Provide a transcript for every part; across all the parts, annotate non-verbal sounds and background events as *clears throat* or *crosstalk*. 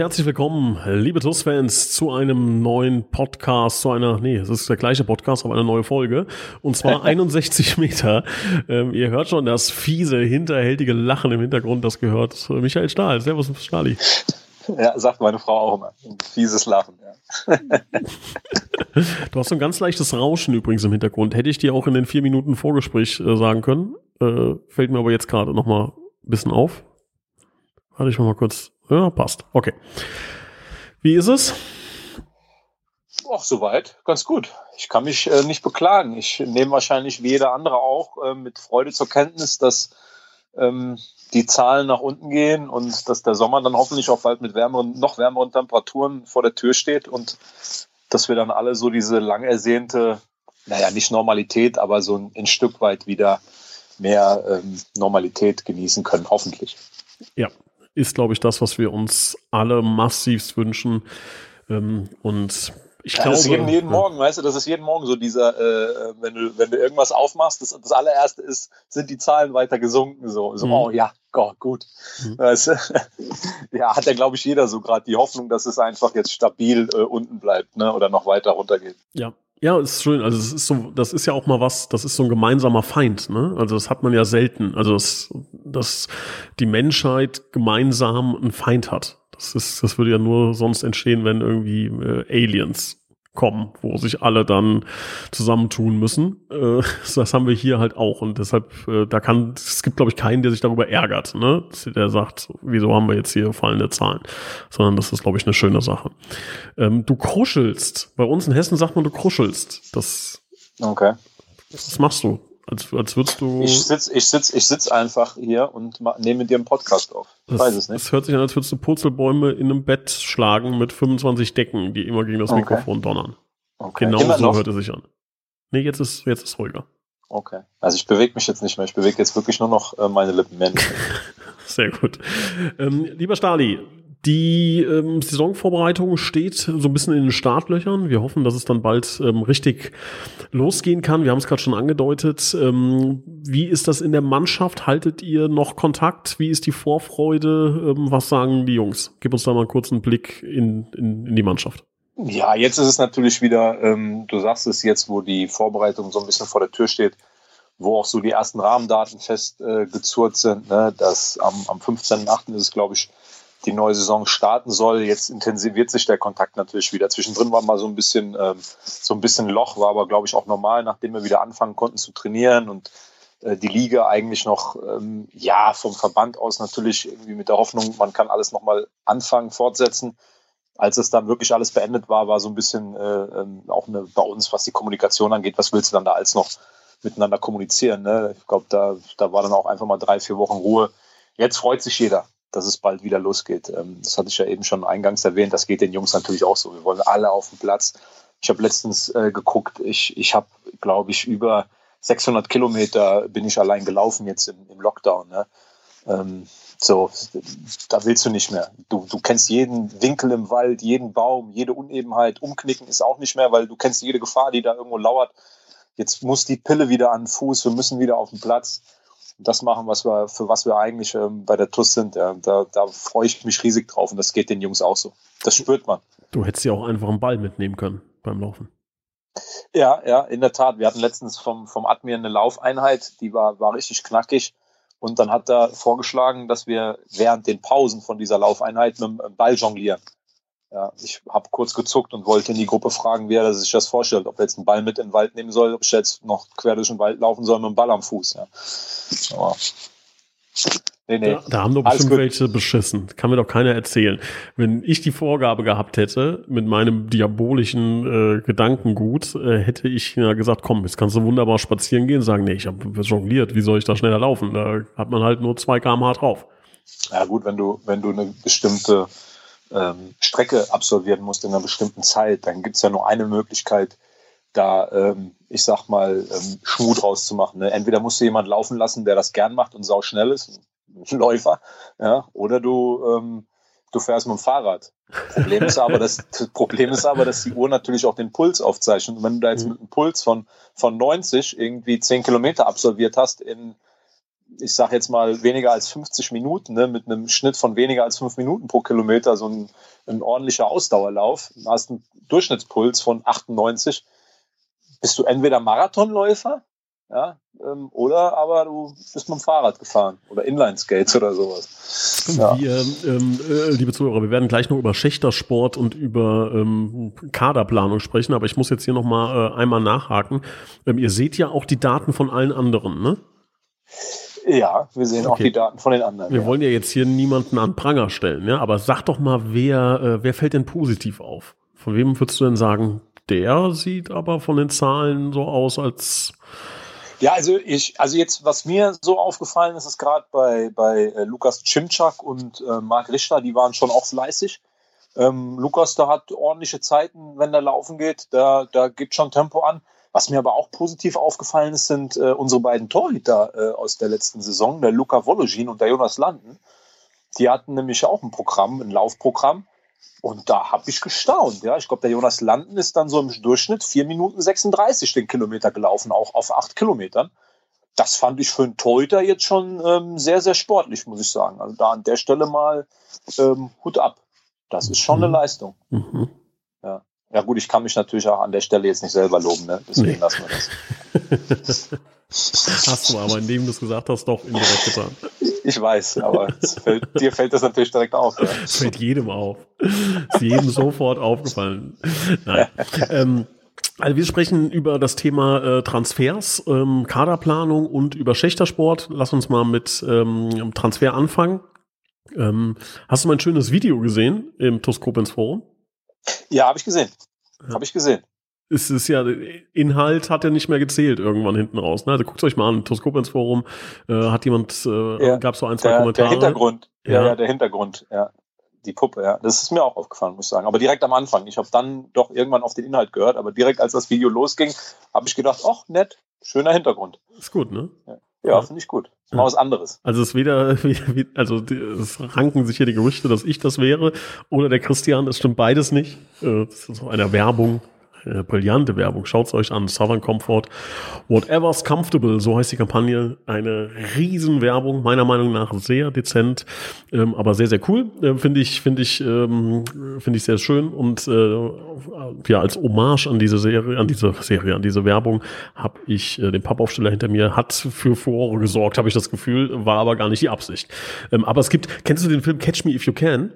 Herzlich willkommen, liebe TUS-Fans, zu einem neuen Podcast, zu einer, nee, es ist der gleiche Podcast, aber eine neue Folge. Und zwar *laughs* 61 Meter. Ähm, ihr hört schon das fiese, hinterhältige Lachen im Hintergrund, das gehört Michael Stahl. Servus, Stahli. Ja, sagt meine Frau auch immer. Ein fieses Lachen, ja. du hast so ein ganz leichtes Rauschen übrigens im Hintergrund. Hätte ich dir auch in den vier Minuten Vorgespräch äh, sagen können. Äh, fällt mir aber jetzt gerade noch mal ein bisschen auf. Warte ich mal kurz ja, passt. Okay. Wie ist es? Ach, soweit. Ganz gut. Ich kann mich äh, nicht beklagen. Ich nehme wahrscheinlich wie jeder andere auch äh, mit Freude zur Kenntnis, dass ähm, die Zahlen nach unten gehen und dass der Sommer dann hoffentlich auch bald mit wärmeren, noch wärmeren Temperaturen vor der Tür steht und dass wir dann alle so diese lang ersehnte, naja, nicht Normalität, aber so ein, ein Stück weit wieder mehr ähm, Normalität genießen können, hoffentlich. Ja, ist, glaube ich, das, was wir uns alle massivst wünschen. Ähm, und ich glaube, das ist jeden, jeden ja. Morgen, weißt du, das ist jeden Morgen so dieser, äh, wenn du, wenn du irgendwas aufmachst, das, das allererste ist, sind die Zahlen weiter gesunken, so, so mhm. oh ja, Gott, gut. Mhm. Weißt du? *laughs* ja, hat ja, glaube ich, jeder so gerade die Hoffnung, dass es einfach jetzt stabil äh, unten bleibt, ne, oder noch weiter runtergeht. Ja, ja, ist schön. Also es ist so, das ist ja auch mal was, das ist so ein gemeinsamer Feind, ne? Also das hat man ja selten. Also dass, dass die Menschheit gemeinsam einen Feind hat. Das ist, das würde ja nur sonst entstehen, wenn irgendwie äh, Aliens kommen, wo sich alle dann zusammentun müssen. Äh, *laughs* das haben wir hier halt auch und deshalb, äh, da kann, es gibt glaube ich keinen, der sich darüber ärgert, ne? Der sagt, wieso haben wir jetzt hier fallende Zahlen? Sondern das ist glaube ich eine schöne Sache. Ähm, du kruschelst. Bei uns in Hessen sagt man, du kruschelst. Das. Okay. Was machst du? Als, als würdest du. Ich sitze ich sitz, ich sitz einfach hier und nehme mit dir einen Podcast auf. Ich das, weiß es nicht. Es hört sich an, als würdest du Purzelbäume in einem Bett schlagen mit 25 Decken, die immer gegen das okay. Mikrofon donnern. Okay. Genau immer so noch? hört es sich an. Nee, jetzt ist, jetzt ist ruhiger. Okay. Also ich bewege mich jetzt nicht mehr. Ich bewege jetzt wirklich nur noch äh, meine Lippen. *laughs* Sehr gut. Ähm, lieber Stali, die ähm, Saisonvorbereitung steht so ein bisschen in den Startlöchern. Wir hoffen, dass es dann bald ähm, richtig losgehen kann. Wir haben es gerade schon angedeutet. Ähm, wie ist das in der Mannschaft? Haltet ihr noch Kontakt? Wie ist die Vorfreude? Ähm, was sagen die Jungs? Gib uns da mal einen Blick in, in, in die Mannschaft. Ja, jetzt ist es natürlich wieder, ähm, du sagst es jetzt, wo die Vorbereitung so ein bisschen vor der Tür steht, wo auch so die ersten Rahmendaten festgezurrt äh, sind. Ne? Das am, am 15.8. ist es, glaube ich, die neue Saison starten soll. Jetzt intensiviert sich der Kontakt natürlich wieder. Zwischendrin war mal so ein bisschen, ähm, so ein bisschen Loch, war aber, glaube ich, auch normal, nachdem wir wieder anfangen konnten zu trainieren und äh, die Liga eigentlich noch, ähm, ja, vom Verband aus natürlich irgendwie mit der Hoffnung, man kann alles nochmal anfangen, fortsetzen. Als es dann wirklich alles beendet war, war so ein bisschen äh, ähm, auch eine, bei uns, was die Kommunikation angeht, was willst du dann da als noch miteinander kommunizieren? Ne? Ich glaube, da, da war dann auch einfach mal drei, vier Wochen Ruhe. Jetzt freut sich jeder dass es bald wieder losgeht. Ähm, das hatte ich ja eben schon eingangs erwähnt. Das geht den Jungs natürlich auch so. Wir wollen alle auf den Platz. Ich habe letztens äh, geguckt. Ich, ich habe, glaube ich, über 600 Kilometer bin ich allein gelaufen jetzt im, im Lockdown. Ne? Ähm, so, da willst du nicht mehr. Du, du kennst jeden Winkel im Wald, jeden Baum, jede Unebenheit. Umknicken ist auch nicht mehr, weil du kennst jede Gefahr, die da irgendwo lauert. Jetzt muss die Pille wieder an den Fuß. Wir müssen wieder auf den Platz das machen, was wir, für was wir eigentlich ähm, bei der TUS sind. Ja. Da, da freue ich mich riesig drauf und das geht den Jungs auch so. Das spürt man. Du hättest ja auch einfach einen Ball mitnehmen können beim Laufen. Ja, ja, in der Tat. Wir hatten letztens vom, vom Admir eine Laufeinheit, die war, war richtig knackig. Und dann hat er vorgeschlagen, dass wir während den Pausen von dieser Laufeinheit mit dem Ball jonglieren. Ja, ich habe kurz gezuckt und wollte in die Gruppe fragen, wie er sich das vorstellt, ob er jetzt einen Ball mit in den Wald nehmen soll, ob ich jetzt noch quer durch den Wald laufen soll mit dem Ball am Fuß. Ja. Aber Nee, nee. Da, da, haben doch bestimmt welche beschissen. Kann mir doch keiner erzählen. Wenn ich die Vorgabe gehabt hätte, mit meinem diabolischen äh, Gedankengut, äh, hätte ich ja gesagt, komm, jetzt kannst du wunderbar spazieren gehen, sagen, nee, ich habe jongliert, wie soll ich da schneller laufen? Da hat man halt nur zwei kmh drauf. Ja gut, wenn du, wenn du eine bestimmte ähm, Strecke absolvieren musst in einer bestimmten Zeit, dann gibt es ja nur eine Möglichkeit, da, ähm, ich sag mal, ähm, Schmuh draus zu machen. Ne? Entweder musst du jemand laufen lassen, der das gern macht und sau schnell ist, ein *laughs* Läufer, ja, oder du, ähm, du fährst mit dem Fahrrad. Problem ist aber, dass, das *laughs* Problem ist aber, dass die Uhr natürlich auch den Puls aufzeichnet. Und wenn du da jetzt mhm. mit einem Puls von, von 90 irgendwie 10 Kilometer absolviert hast in, ich sag jetzt mal, weniger als 50 Minuten, ne, mit einem Schnitt von weniger als 5 Minuten pro Kilometer, so ein, ein ordentlicher Ausdauerlauf, hast einen Durchschnittspuls von 98, bist du entweder Marathonläufer ja, ähm, oder aber du bist mit dem Fahrrad gefahren oder Inline-Skates oder sowas. Ja. Wir, ähm, äh, liebe Zuhörer, wir werden gleich noch über Schächtersport und über ähm, Kaderplanung sprechen, aber ich muss jetzt hier noch mal äh, einmal nachhaken. Ähm, ihr seht ja auch die Daten von allen anderen, ne? Ja, wir sehen okay. auch die Daten von den anderen. Wir ja. wollen ja jetzt hier niemanden an Pranger stellen, ja, aber sag doch mal, wer, äh, wer fällt denn positiv auf? Von wem würdest du denn sagen, der sieht aber von den Zahlen so aus, als ja, also ich, also jetzt, was mir so aufgefallen ist, ist gerade bei, bei äh, Lukas Cimczak und äh, Marc Richter, die waren schon auch fleißig. Ähm, Lukas, da hat ordentliche Zeiten, wenn der laufen geht, da, da gibt schon Tempo an. Was mir aber auch positiv aufgefallen ist, sind äh, unsere beiden Torhüter äh, aus der letzten Saison, der Luca Vologin und der Jonas Landen. Die hatten nämlich auch ein Programm, ein Laufprogramm. Und da habe ich gestaunt. Ja, ich glaube, der Jonas Landen ist dann so im Durchschnitt 4 Minuten 36 den Kilometer gelaufen, auch auf 8 Kilometern. Das fand ich für einen Torhüter jetzt schon ähm, sehr, sehr sportlich, muss ich sagen. Also da an der Stelle mal ähm, Hut ab. Das ist schon eine mhm. Leistung. Mhm. Ja. gut, ich kann mich natürlich auch an der Stelle jetzt nicht selber loben, ne? deswegen nee. lassen wir das. *laughs* Hast du aber, indem du es gesagt hast, doch indirekt getan. Ich weiß, aber fällt, dir fällt das natürlich direkt auf. Ja. *laughs* Fällt jedem auf. Ist jedem *laughs* sofort aufgefallen. Nein. ähm, also wir sprechen über das Thema äh, Transfers, ähm, Kaderplanung und über Schächtersport. Lass uns mal mit ähm, Transfer anfangen. Ähm, hast du mein schönes Video gesehen im Toskopens Forum? Ja, habe ich gesehen. Ja. Habe ich gesehen es ist ja, Inhalt hat ja nicht mehr gezählt irgendwann hinten raus. Ne? Also guckt euch mal an, Toskopens Forum äh, hat jemand, äh, ja, gab so ein, zwei der, Kommentare. Der Hintergrund, ja. ja, ja, der Hintergrund, ja. Die Puppe, ja. Das ist mir auch aufgefallen, muss ich sagen. Aber direkt am Anfang. Ich habe dann doch irgendwann auf den Inhalt gehört, aber direkt als das Video losging, habe ich gedacht, ach, nett, schöner Hintergrund. Ist gut, ne? Ja. Ja, finde ich gut. Ist mal was anderes. Also es weder, *laughs* also es ranken sich hier die Gerüchte, dass ich das wäre oder der Christian, das stimmt beides nicht. Äh, das ist so eine Werbung äh, brillante Werbung. Schaut's euch an. Southern Comfort. Whatever's comfortable, so heißt die Kampagne. Eine Riesenwerbung, meiner Meinung nach sehr dezent, ähm, aber sehr, sehr cool. Äh, finde ich, finde ich, ähm, finde ich sehr schön. Und äh, ja, als Hommage an diese Serie, an diese Serie, an diese Werbung, habe ich äh, den Pappaufsteller hinter mir, hat für Furore gesorgt, habe ich das Gefühl, war aber gar nicht die Absicht. Ähm, aber es gibt, kennst du den Film Catch Me If You Can?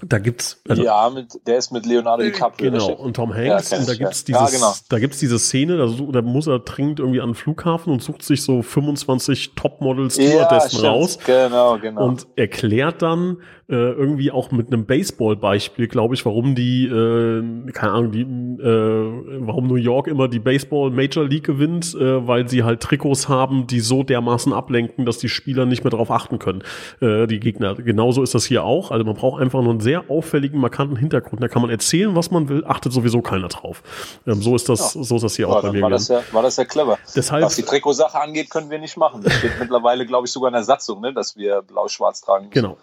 Da gibt's also, ja, mit, der ist mit Leonardo DiCaprio. Genau und Tom Hanks ja, und da gibt's dieses, ja, genau. da gibt's diese Szene, da, da muss er dringend irgendwie an den Flughafen und sucht sich so 25 Topmodels Stewardessen ja, raus. Genau, genau. Und erklärt dann, äh, irgendwie auch mit einem Baseball-Beispiel, glaube ich, warum die, äh, keine Ahnung, die, äh, warum New York immer die Baseball Major League gewinnt, äh, weil sie halt Trikots haben, die so dermaßen ablenken, dass die Spieler nicht mehr darauf achten können, äh, die Gegner. Genauso ist das hier auch. Also man braucht einfach nur einen sehr auffälligen, markanten Hintergrund. Da kann man erzählen, was man will, achtet sowieso keiner drauf. Ähm, so ist das, ja. so ist das hier ja, auch bei mir. War das, ja, war das ja clever. Deshalb, was die Trikotsache angeht, können wir nicht machen. Das steht *laughs* mittlerweile, glaube ich, sogar in der Satzung, ne, dass wir blau-schwarz tragen müssen. Genau.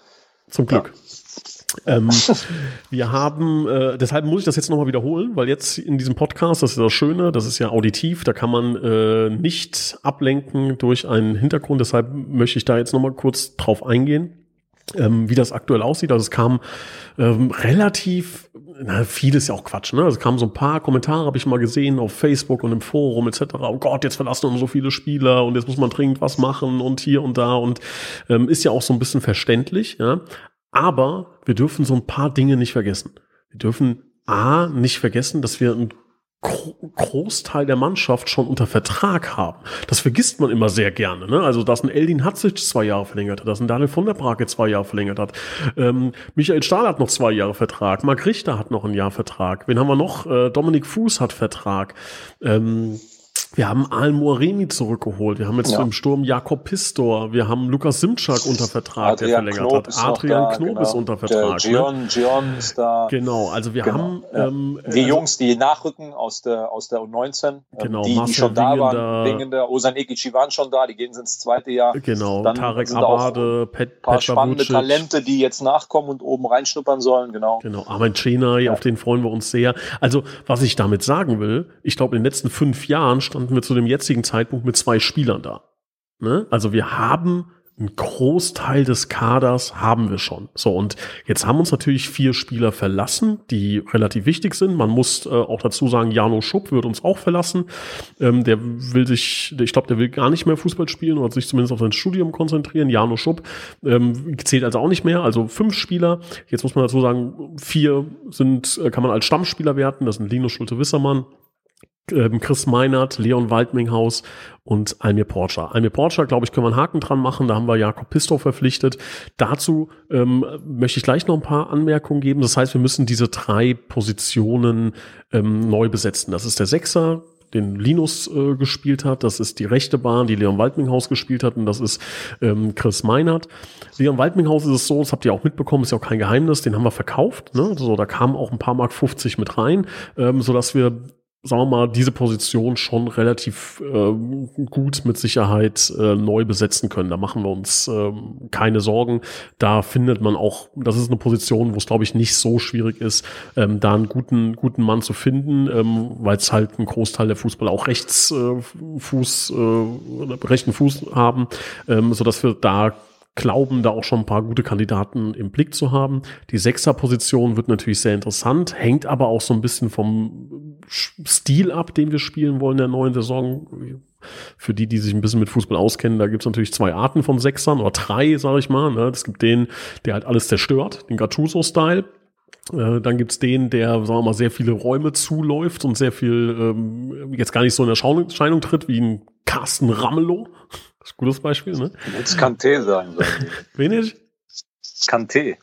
Zum Glück. Ähm, *laughs* wir haben, äh, deshalb muss ich das jetzt nochmal wiederholen, weil jetzt in diesem Podcast, das ist das Schöne, das ist ja auditiv, da kann man äh, nicht ablenken durch einen Hintergrund. Deshalb möchte ich da jetzt nochmal kurz drauf eingehen. Ähm, wie das aktuell aussieht. Also es kam ähm, relativ, na, vieles ja auch Quatsch, ne? Also es kamen so ein paar Kommentare, habe ich mal gesehen, auf Facebook und im Forum etc. Oh Gott, jetzt verlassen uns so viele Spieler und jetzt muss man dringend was machen und hier und da und ähm, ist ja auch so ein bisschen verständlich, ja. Aber wir dürfen so ein paar Dinge nicht vergessen. Wir dürfen A, nicht vergessen, dass wir ein Großteil der Mannschaft schon unter Vertrag haben. Das vergisst man immer sehr gerne. Ne? Also, dass ein Eldin Hatzic zwei Jahre verlängert hat, dass ein Daniel von der Brake zwei Jahre verlängert hat. Ähm, Michael Stahl hat noch zwei Jahre Vertrag. Marc Richter hat noch ein Jahr Vertrag. Wen haben wir noch? Äh, Dominik Fuß hat Vertrag. Ähm, Wir haben Al Muaremi zurückgeholt. Wir haben jetzt ja. im Sturm Jakob Pistor. Wir haben Lukas Simczak unter Vertrag, Adrian der verlängert Knob hat. Adrian da, Knob genau. ist unter Vertrag. Der Gion, ne? Gion ist da. Genau, also wir Genau, haben ja. ähm, Die also, Jungs, die nachrücken aus der, aus der U19, ähm, Genau, die, die schon da Wingender. waren, Wingender, Osan Ekici waren schon da, die gehen ins zweite Jahr. Genau, Dann Tarek Abade, Pet, Ein paar Petra spannende Vucic. Talente, die jetzt nachkommen und oben reinschnuppern sollen, genau. Genau, Armin Chenay, auf den freuen wir uns sehr. Also, was ich damit sagen will, ich glaube, in den letzten fünf Jahren standen wir zu dem jetzigen Zeitpunkt mit zwei Spielern da. Ne? Also wir haben einen Großteil des Kaders haben wir schon. So, und jetzt haben uns natürlich vier Spieler verlassen, die relativ wichtig sind. Man muss äh, auch dazu sagen, Jano Schupp wird uns auch verlassen. Ähm, der will sich, ich glaube, der will gar nicht mehr Fußball spielen oder sich zumindest auf sein Studium konzentrieren. Jano Schupp ähm, zählt also auch nicht mehr. Also fünf Spieler. Jetzt muss man dazu sagen, vier sind, äh, kann man als Stammspieler werten. Das sind Linus Schulte-Wissermann, Chris Meinert, Leon Waldminghaus und Almir Porcher. Almir Porcher, glaube ich, können wir einen Haken dran machen. Da haben wir Jakob Pistow verpflichtet. Dazu ähm, möchte ich gleich noch ein paar Anmerkungen geben. Das heißt, wir müssen diese drei Positionen ähm, neu besetzen. Das ist der Sechser, den Linus äh, gespielt hat. Das ist die rechte Bahn, die Leon Waldminghaus gespielt hat. Und das ist ähm, Chris Meinert. Leon Waldminghaus ist es so, das habt ihr auch mitbekommen, ist ja auch kein Geheimnis, den haben wir verkauft. Ne? So, da kamen auch ein paar Mark 50 mit rein, ähm, sodass wir sagen wir mal, diese Position schon relativ äh, gut mit Sicherheit äh, neu besetzen können. Da machen wir uns ähm, keine Sorgen. Da findet man auch, das ist eine Position, wo es, glaube ich, nicht so schwierig ist, ähm, da einen guten, guten Mann zu finden, ähm, weil es halt ein Großteil der Fußballer auch rechts äh, Fuß, äh, rechten Fuß haben, ähm, sodass wir da glauben, da auch schon ein paar gute Kandidaten im Blick zu haben. Die Sechser-Position wird natürlich sehr interessant, hängt aber auch so ein bisschen vom Stil ab, den wir spielen wollen in der neuen Saison. Für die, die sich ein bisschen mit Fußball auskennen, da gibt es natürlich zwei Arten von Sechsern oder drei, sage ich mal. Ne? Es gibt den, der halt alles zerstört, den Gattuso-Style. Äh, Dann gibt's den, der, sagen wir mal, sehr viele Räume zuläuft und sehr viel ähm, jetzt gar nicht so in Erscheinung tritt, wie ein Carsten Ramelow. Das ist ein gutes Beispiel, ne? Jetzt Kanté sagen sollen. Wen ich? Kanté.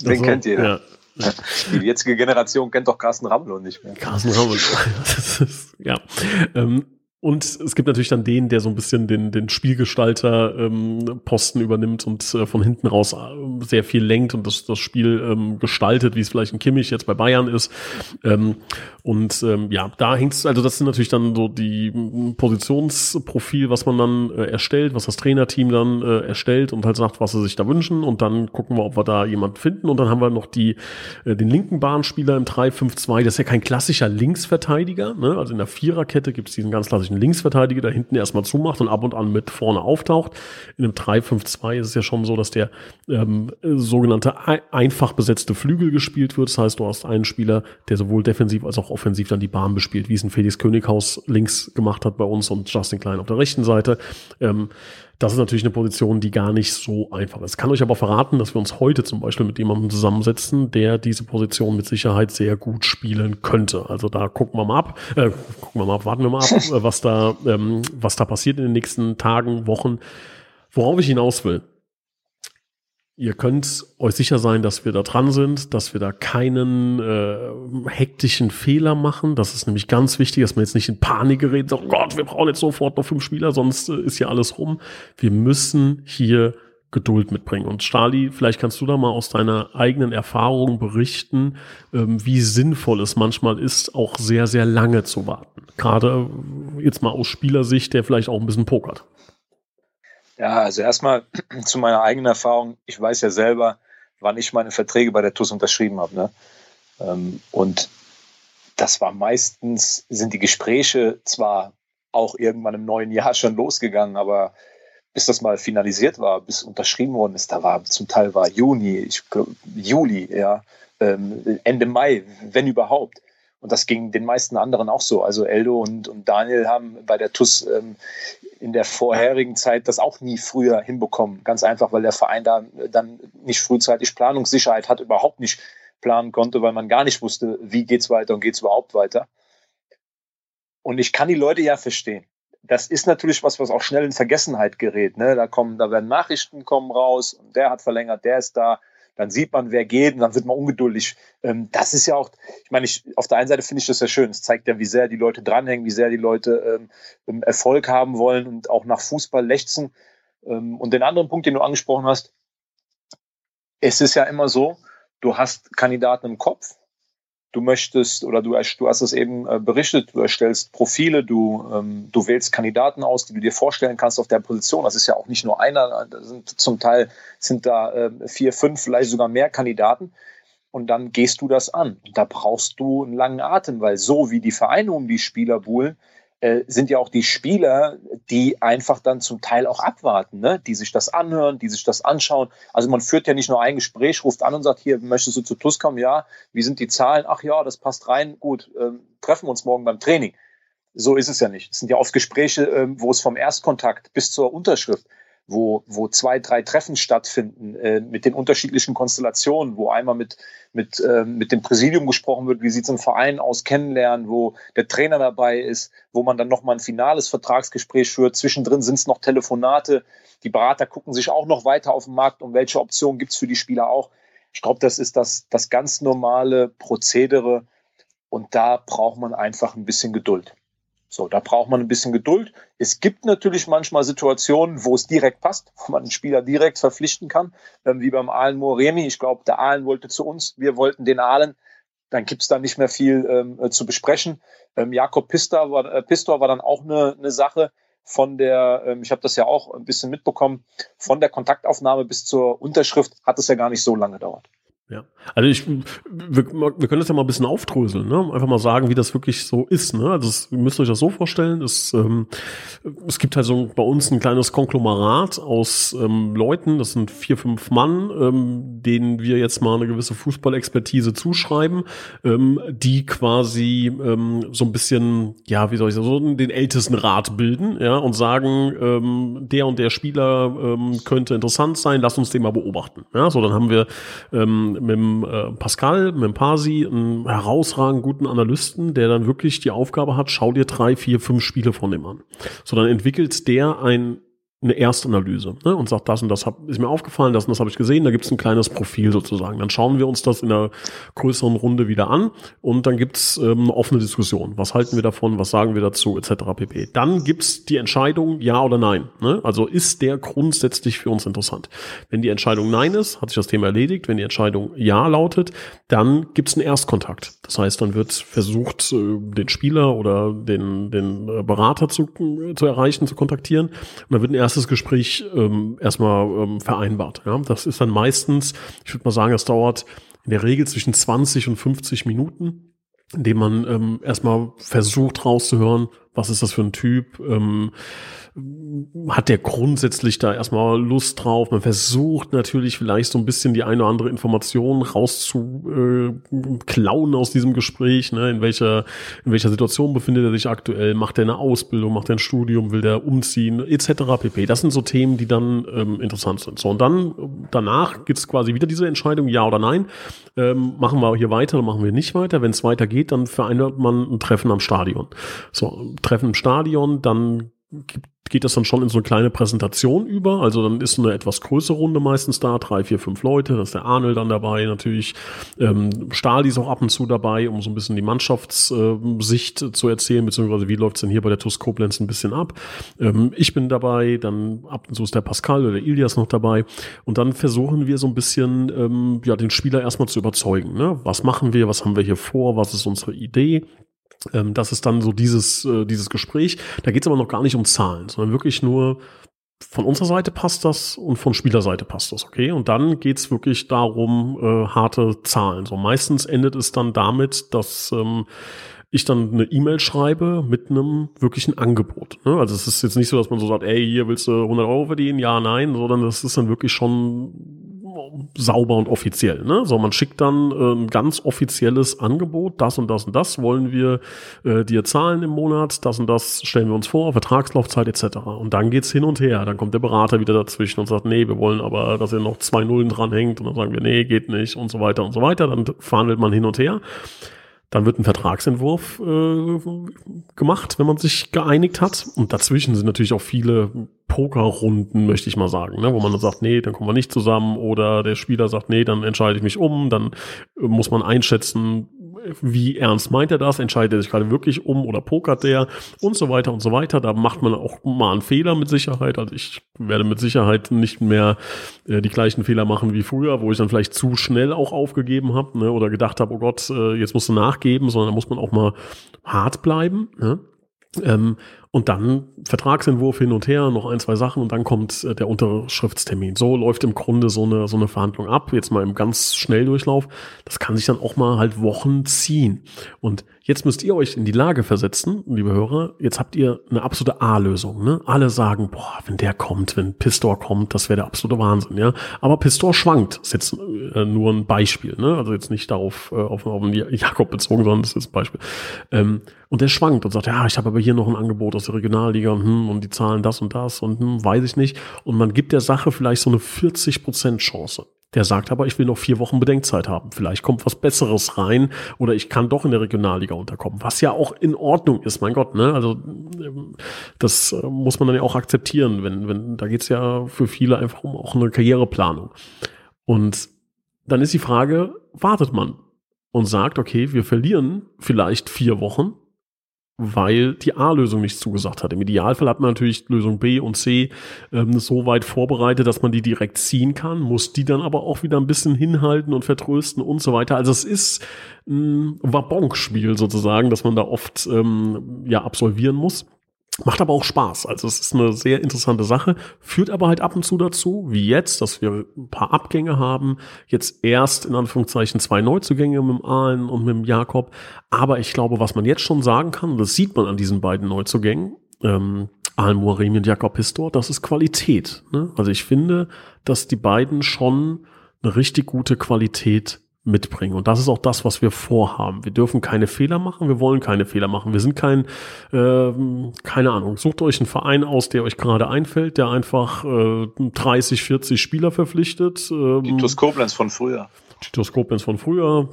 Den Also, kennt jeder. Ja. Die jetzige Generation kennt doch Carsten Ramelow nicht mehr. Carsten Ramelow. *laughs* Ja. Ähm, und es gibt natürlich dann den, der so ein bisschen den, den Spielgestalter-Posten übernimmt und äh, von hinten raus äh, sehr viel lenkt und das, das Spiel ähm, gestaltet, wie es vielleicht ein Kimmich jetzt bei Bayern ist. Ähm, und ähm, ja, da hängt es, also das sind natürlich dann so die m, Positionsprofil, was man dann äh, erstellt, was das Trainerteam dann äh, erstellt und halt sagt, was sie sich da wünschen. Und dann gucken wir, ob wir da jemanden finden. Und dann haben wir noch die, äh, den linken Bahnspieler im 3-5-2. Das ist ja kein klassischer Linksverteidiger. Ne? Also in der Viererkette gibt es diesen ganz klassischen Linksverteidiger, der hinten erstmal zumacht und ab und an mit vorne auftaucht. In einem 3-5-2 ist es ja schon so, dass der ähm, sogenannte ei- einfach besetzte Flügel gespielt wird. Das heißt, du hast einen Spieler, der sowohl defensiv als auch offensiv dann die Bahn bespielt, wie es ein Felix Könighaus links gemacht hat bei uns und Justin Klein auf der rechten Seite. Ähm, das ist natürlich eine Position, die gar nicht so einfach ist. Kann euch aber verraten, dass wir uns heute zum Beispiel mit jemandem zusammensetzen, der diese Position mit Sicherheit sehr gut spielen könnte. Also da gucken wir mal ab, äh, gucken wir mal ab, warten wir mal ab, *laughs* was da, ähm, was da passiert in den nächsten Tagen, Wochen. Worauf ich hinaus will. Ihr könnt euch sicher sein, dass wir da dran sind, dass wir da keinen äh, hektischen Fehler machen. Das ist nämlich ganz wichtig, dass man jetzt nicht in Panik gerät, sagt, oh Gott, wir brauchen jetzt sofort noch fünf Spieler, sonst äh, ist ja alles rum. Wir müssen hier Geduld mitbringen. Und Stali, vielleicht kannst du da mal aus deiner eigenen Erfahrung berichten, ähm, wie sinnvoll es manchmal ist, auch sehr, sehr lange zu warten. Gerade äh, jetzt mal aus Spielersicht, der vielleicht auch ein bisschen pokert. Ja, also erstmal *clears throat* zu meiner eigenen Erfahrung. Ich weiß ja selber, wann ich meine Verträge bei der TUS unterschrieben habe. Ne? Ähm, Und das war meistens, sind die Gespräche zwar auch irgendwann im neuen Jahr schon losgegangen, aber bis das mal finalisiert war, bis unterschrieben worden ist, da war zum Teil war Juni, ich, Juli, ja, ähm, Ende Mai, wenn überhaupt. Und das ging den meisten anderen auch so. Also Eldo und, und Daniel haben bei der TUS ähm, in der vorherigen Zeit das auch nie früher hinbekommen. Ganz einfach, weil der Verein da dann nicht frühzeitig Planungssicherheit hat, überhaupt nicht planen konnte, weil man gar nicht wusste, wie geht's weiter und geht's überhaupt weiter. Und ich kann die Leute ja verstehen. Das ist natürlich was, was auch schnell in Vergessenheit gerät. Ne? Da kommen, da werden Nachrichten kommen raus und der hat verlängert, der ist da. Dann sieht man, wer geht und dann wird man ungeduldig. Ähm, das ist ja auch, ich meine, ich, auf der einen Seite finde ich das ja schön. Es zeigt ja, wie sehr die Leute dranhängen, wie sehr die Leute ähm, ähm Erfolg haben wollen und auch nach Fußball lechzen. Ähm, und den anderen Punkt, den du angesprochen hast, es ist ja immer so, du hast Kandidaten im Kopf, du möchtest oder du, du hast es eben äh, berichtet, du erstellst Profile, du, ähm, du wählst Kandidaten aus, die du dir vorstellen kannst auf der Position. Das ist ja auch nicht nur einer, sind zum Teil sind da äh, vier, fünf, vielleicht sogar mehr Kandidaten. Und dann gehst du das an. Und da brauchst du einen langen Atem, weil so wie die Vereine um die Spieler buhlen, sind ja auch die Spieler, die einfach dann zum Teil auch abwarten, ne? die sich das anhören, die sich das anschauen. Also man führt ja nicht nur ein Gespräch, ruft an und sagt, hier, möchtest du zu TUS kommen? Ja, wie sind die Zahlen? Ach ja, das passt rein, gut, ähm, treffen wir uns morgen beim Training. So ist es ja nicht. Es sind ja oft Gespräche, ähm, wo es vom Erstkontakt bis zur Unterschrift wo, wo zwei, drei Treffen stattfinden äh, mit den unterschiedlichen Konstellationen, wo einmal mit, mit, äh, mit dem Präsidium gesprochen wird, wie sieht es im Verein aus, kennenlernen, wo der Trainer dabei ist, wo man dann nochmal ein finales Vertragsgespräch führt. Zwischendrin sind es noch Telefonate. Die Berater gucken sich auch noch weiter auf den Markt und welche Optionen gibt es für die Spieler auch. Ich glaube, das ist das, das ganz normale Prozedere und da braucht man einfach ein bisschen Geduld. So, da braucht man ein bisschen Geduld. Es gibt natürlich manchmal Situationen, wo es direkt passt, wo man einen Spieler direkt verpflichten kann, ähm, wie beim Aalen Moremi. Ich glaube, der Aalen wollte zu uns, wir wollten den Aalen. Dann gibt es da nicht mehr viel ähm, äh, zu besprechen. Ähm, Jakob Pistor war, äh, Pistor war dann auch eine, eine Sache von der, ähm, ich habe das ja auch ein bisschen mitbekommen, von der Kontaktaufnahme bis zur Unterschrift hat es ja gar nicht so lange gedauert. Ja, also ich, wir, wir können das ja mal ein bisschen aufdröseln, ne? Einfach mal sagen, wie das wirklich so ist, ne? Also das, ihr müsst euch das so vorstellen, es, ähm, es gibt halt so bei uns ein kleines Konglomerat aus ähm, Leuten, das sind vier, fünf Mann, ähm, denen wir jetzt mal eine gewisse Fußballexpertise zuschreiben, ähm, die quasi ähm, so ein bisschen, ja, wie soll ich sagen, so den ältesten Rat bilden, ja, und sagen, ähm, der und der Spieler ähm, könnte interessant sein, lass uns den mal beobachten. Ja, so dann haben wir ähm, mit dem äh, Pascal, mit dem Pasi, einen herausragend guten Analysten, der dann wirklich die Aufgabe hat, schau dir drei, vier, fünf Spiele von dem an. So, dann entwickelt der ein eine Erstanalyse ne, und sagt, das und das hab, ist mir aufgefallen, das und das habe ich gesehen, da gibt es ein kleines Profil sozusagen. Dann schauen wir uns das in einer größeren Runde wieder an und dann gibt's ähm, eine offene Diskussion. Was halten wir davon, was sagen wir dazu, etc. pp. Dann gibt's die Entscheidung, ja oder nein. Ne? Also ist der grundsätzlich für uns interessant. Wenn die Entscheidung nein ist, hat sich das Thema erledigt. Wenn die Entscheidung ja lautet, dann gibt's einen Erstkontakt. Das heißt, dann wird versucht, äh, den Spieler oder den, den äh, Berater zu, zu erreichen, zu kontaktieren. Und dann wird ein erst erstes Gespräch ähm, erstmal ähm, vereinbart. Ja? Das ist dann meistens, ich würde mal sagen, das dauert in der Regel zwischen 20 und 50 Minuten, indem man ähm, erstmal versucht rauszuhören, was ist das für ein Typ, ähm, hat der grundsätzlich da erstmal Lust drauf. Man versucht natürlich vielleicht so ein bisschen die eine oder andere Information rauszuklauen äh, aus diesem Gespräch. Ne? In welcher, in welcher Situation befindet er sich aktuell? Macht er eine Ausbildung? Macht er ein Studium? Will der umziehen? Etc. pp. Das sind so Themen, die dann ähm, interessant sind. So, und dann danach gibt's quasi wieder diese Entscheidung, ja oder nein. Ähm, machen wir hier weiter oder machen wir nicht weiter? Wenn es weitergeht, dann vereinbart man ein Treffen am Stadion. So, Treffen im Stadion, dann gibt geht das dann schon in so eine kleine Präsentation über. Also dann ist eine etwas größere Runde meistens da, drei, vier, fünf Leute. Da ist der Arnold dann dabei natürlich. Ähm, Stahl ist auch ab und zu dabei, um so ein bisschen die Mannschaftssicht äh, zu erzählen, beziehungsweise wie läuft's denn hier bei der TUS Koblenz ein bisschen ab. Ähm, ich bin dabei, dann ab und zu ist der Pascal oder der Ilias noch dabei. Und dann versuchen wir so ein bisschen ähm, ja, den Spieler erstmal zu überzeugen. Ne? Was machen wir, was haben wir hier vor, was ist unsere Idee? Ähm, das ist dann so dieses, äh, dieses Gespräch. Da geht es aber noch gar nicht um Zahlen, sondern wirklich nur, von unserer Seite passt das und von Spielerseite passt das, okay? Und dann geht's wirklich darum, äh, harte Zahlen. So meistens endet es dann damit, dass ähm, ich dann eine E-Mail schreibe mit einem wirklichen Angebot. Ne? Also es ist jetzt nicht so, dass man so sagt, ey, hier willst du 100 Euro verdienen? Ja, nein, sondern das ist dann wirklich schon sauber und offiziell. Ne? So, man schickt dann äh, ein ganz offizielles Angebot, das und das und das wollen wir äh, dir zahlen im Monat, das und das stellen wir uns vor, Vertragslaufzeit etc. Und dann geht's hin und her. Dann kommt der Berater wieder dazwischen und sagt, nee, wir wollen aber, dass ihr noch zwei Nullen dranhängt und dann sagen wir, nee, geht nicht und so weiter und so weiter. Dann verhandelt man hin und her. Dann wird ein Vertragsentwurf äh, gemacht, wenn man sich geeinigt hat. Und dazwischen sind natürlich auch viele Pokerrunden, möchte ich mal sagen, ne? wo man dann sagt, nee, dann kommen wir nicht zusammen oder der Spieler sagt, nee, dann entscheide ich mich um, dann muss man einschätzen, wie ernst meint er das, entscheidet er sich gerade wirklich um oder pokert der und so weiter und so weiter. Da macht man auch mal einen Fehler mit Sicherheit. Also ich werde mit Sicherheit nicht mehr äh, die gleichen Fehler machen wie früher, wo ich dann vielleicht zu schnell auch aufgegeben habe ne? oder gedacht habe, oh Gott, äh, jetzt musst du nachgeben, sondern da muss man auch mal hart bleiben. Ne? Ähm, und dann Vertragsentwurf hin und her, noch ein, zwei Sachen und dann kommt äh, der Unterschriftstermin. So läuft im Grunde so eine, so eine Verhandlung ab, jetzt mal im ganz Schnelldurchlauf. Das kann sich dann auch mal halt Wochen ziehen. Und jetzt müsst ihr euch in die Lage versetzen, liebe Hörer, jetzt habt ihr eine absolute A-Lösung. Ne? Alle sagen, boah, wenn der kommt, wenn Pistor kommt, das wäre der absolute Wahnsinn. ja. Aber Pistor schwankt. Ist jetzt äh, nur ein Beispiel. Ne? Also jetzt nicht darauf äh, auf, auf Jakob bezogen, sondern das ist ein Beispiel. Ähm, und der schwankt und sagt, ja, ich habe aber hier noch ein Angebot aus der Regionalliga und, hm, und die zahlen das und das und hm, weiß ich nicht. Und man gibt der Sache vielleicht so eine 40% Chance. Der sagt aber, ich will noch vier Wochen Bedenkzeit haben. Vielleicht kommt was Besseres rein oder ich kann doch in der Regionalliga unterkommen. Was ja auch in Ordnung ist, mein Gott. Ne? Also das äh, muss man dann ja auch akzeptieren. Wenn, wenn, da geht's ja für viele einfach um auch eine Karriereplanung. Und dann ist die Frage, wartet man und sagt, okay, wir verlieren vielleicht vier Wochen weil die A-Lösung nicht zugesagt hat. Im Idealfall hat man natürlich Lösung B und C ähm, so weit vorbereitet, dass man die direkt ziehen kann, muss die dann aber auch wieder ein bisschen hinhalten und vertrösten und so weiter. Also es ist ein Wabonk-Spiel sozusagen, dass man da oft ähm, ja absolvieren muss. Macht aber auch Spaß. Also es ist eine sehr interessante Sache, führt aber halt ab und zu dazu, wie jetzt, dass wir ein paar Abgänge haben. Jetzt erst in Anführungszeichen zwei Neuzugänge mit dem Ahlen und mit dem Jakob. Aber ich glaube, was man jetzt schon sagen kann, das sieht man an diesen beiden Neuzugängen, ähm, Ahlen Muaremi und Jakob Pistor, das ist Qualität. Ne? Also ich finde, dass die beiden schon eine richtig gute Qualität mitbringen. Und das ist auch das, was wir vorhaben. Wir dürfen keine Fehler machen, wir wollen keine Fehler machen. Wir sind kein, äh, keine Ahnung, sucht euch einen Verein aus, der euch gerade einfällt, der einfach äh, 30, 40 Spieler verpflichtet. Ähm, Titus Koblenz von früher. Titus Koblenz von früher.